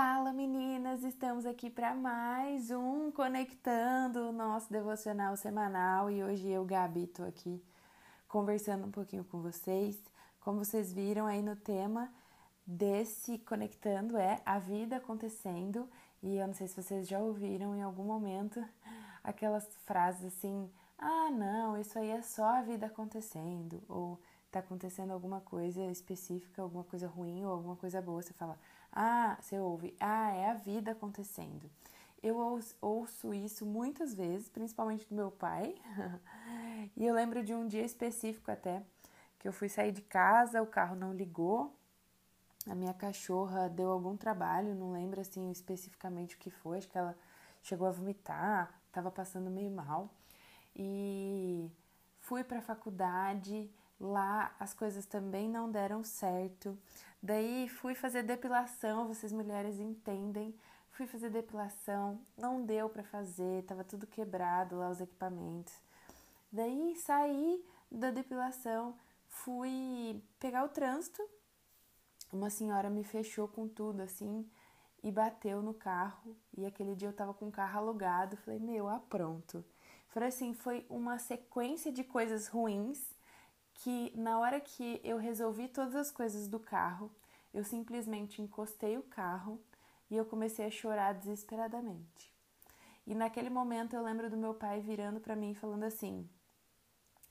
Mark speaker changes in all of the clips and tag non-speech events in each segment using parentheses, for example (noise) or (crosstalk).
Speaker 1: Fala meninas, estamos aqui para mais um Conectando o nosso devocional semanal e hoje eu, Gabi, tô aqui conversando um pouquinho com vocês. Como vocês viram aí no tema desse Conectando é a vida acontecendo e eu não sei se vocês já ouviram em algum momento (laughs) aquelas frases assim: ah, não, isso aí é só a vida acontecendo, ou tá acontecendo alguma coisa específica, alguma coisa ruim ou alguma coisa boa. Você fala, ah, você ouve, ah, é a vida acontecendo. Eu ouço isso muitas vezes, principalmente do meu pai. (laughs) e eu lembro de um dia específico até, que eu fui sair de casa, o carro não ligou, a minha cachorra deu algum trabalho, não lembro assim especificamente o que foi, acho que ela chegou a vomitar, estava passando meio mal. E fui para a faculdade, lá as coisas também não deram certo. Daí fui fazer depilação, vocês mulheres entendem. Fui fazer depilação, não deu para fazer, tava tudo quebrado lá os equipamentos. Daí saí da depilação, fui pegar o trânsito. Uma senhora me fechou com tudo assim e bateu no carro. E aquele dia eu tava com o carro alugado. Falei, meu, ah, pronto. Falei assim, foi uma sequência de coisas ruins que na hora que eu resolvi todas as coisas do carro, eu simplesmente encostei o carro e eu comecei a chorar desesperadamente. E naquele momento eu lembro do meu pai virando para mim e falando assim: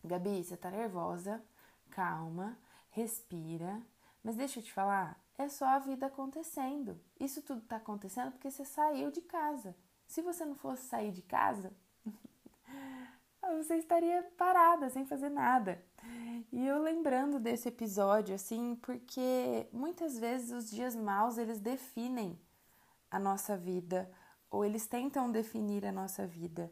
Speaker 1: Gabi, você tá nervosa, calma, respira, mas deixa eu te falar, é só a vida acontecendo. Isso tudo tá acontecendo porque você saiu de casa. Se você não fosse sair de casa, (laughs) você estaria parada, sem fazer nada. E eu lembrando desse episódio, assim, porque muitas vezes os dias maus eles definem a nossa vida, ou eles tentam definir a nossa vida.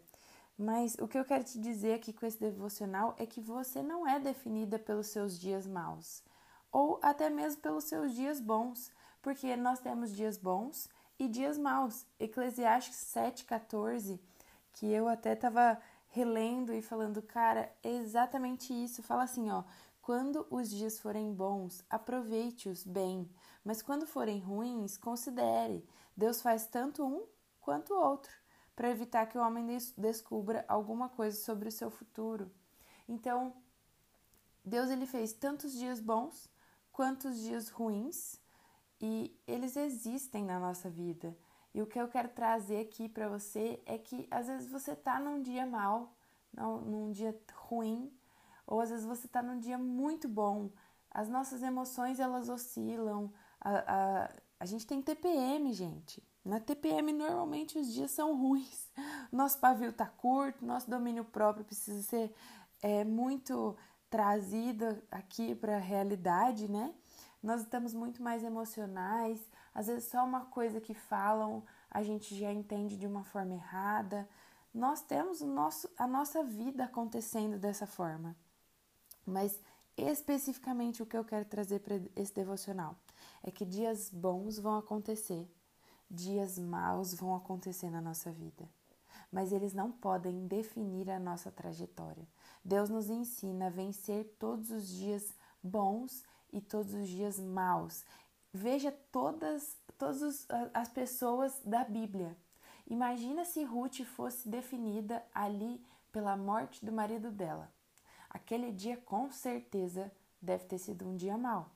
Speaker 1: Mas o que eu quero te dizer aqui com esse devocional é que você não é definida pelos seus dias maus, ou até mesmo pelos seus dias bons, porque nós temos dias bons e dias maus. Eclesiastes 7,14, que eu até estava relendo e falando, cara, é exatamente isso. Fala assim, ó, quando os dias forem bons, aproveite-os bem, mas quando forem ruins, considere. Deus faz tanto um quanto o outro, para evitar que o homem descubra alguma coisa sobre o seu futuro. Então, Deus ele fez tantos dias bons quanto os dias ruins, e eles existem na nossa vida. E o que eu quero trazer aqui para você é que às vezes você tá num dia mal, num dia ruim, ou às vezes você tá num dia muito bom. As nossas emoções elas oscilam. A, a, a gente tem TPM, gente. Na TPM normalmente os dias são ruins. (laughs) Nosso pavio tá curto, nosso domínio próprio precisa ser é, muito trazido aqui para a realidade, né? Nós estamos muito mais emocionais, às vezes só uma coisa que falam a gente já entende de uma forma errada. Nós temos nosso, a nossa vida acontecendo dessa forma. Mas especificamente o que eu quero trazer para esse devocional é que dias bons vão acontecer, dias maus vão acontecer na nossa vida, mas eles não podem definir a nossa trajetória. Deus nos ensina a vencer todos os dias bons e todos os dias maus. Veja todas, todas as pessoas da Bíblia. Imagina se Ruth fosse definida ali pela morte do marido dela. Aquele dia com certeza deve ter sido um dia mau,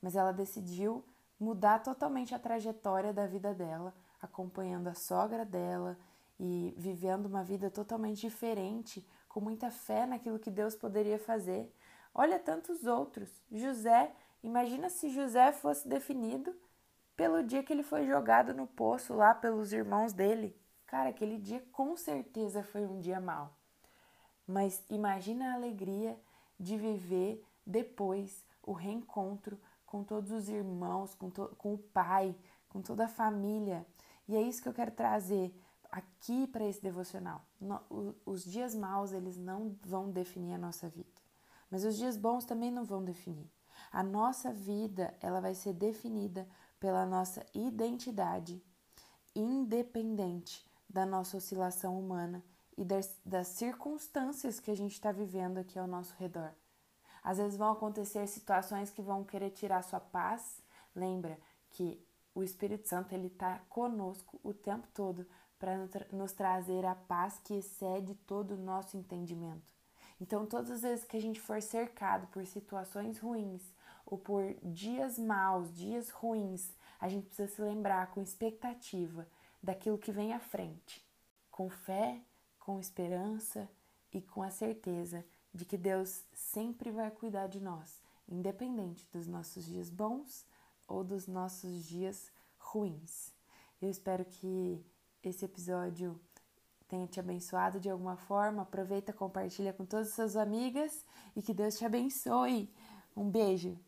Speaker 1: mas ela decidiu mudar totalmente a trajetória da vida dela, acompanhando a sogra dela e vivendo uma vida totalmente diferente, com muita fé naquilo que Deus poderia fazer. Olha tantos outros. José Imagina se José fosse definido pelo dia que ele foi jogado no poço lá pelos irmãos dele. Cara, aquele dia com certeza foi um dia mau. Mas imagina a alegria de viver depois o reencontro com todos os irmãos, com, com o pai, com toda a família. E é isso que eu quero trazer aqui para esse devocional. No, os dias maus, eles não vão definir a nossa vida. Mas os dias bons também não vão definir. A nossa vida, ela vai ser definida pela nossa identidade, independente da nossa oscilação humana e das, das circunstâncias que a gente está vivendo aqui ao nosso redor. Às vezes vão acontecer situações que vão querer tirar sua paz. Lembra que o Espírito Santo ele está conosco o tempo todo para nos trazer a paz que excede todo o nosso entendimento. Então, todas as vezes que a gente for cercado por situações ruins ou por dias maus, dias ruins, a gente precisa se lembrar com expectativa daquilo que vem à frente, com fé, com esperança e com a certeza de que Deus sempre vai cuidar de nós, independente dos nossos dias bons ou dos nossos dias ruins. Eu espero que esse episódio tenha te abençoado de alguma forma. Aproveita, compartilha com todas as suas amigas e que Deus te abençoe. Um beijo.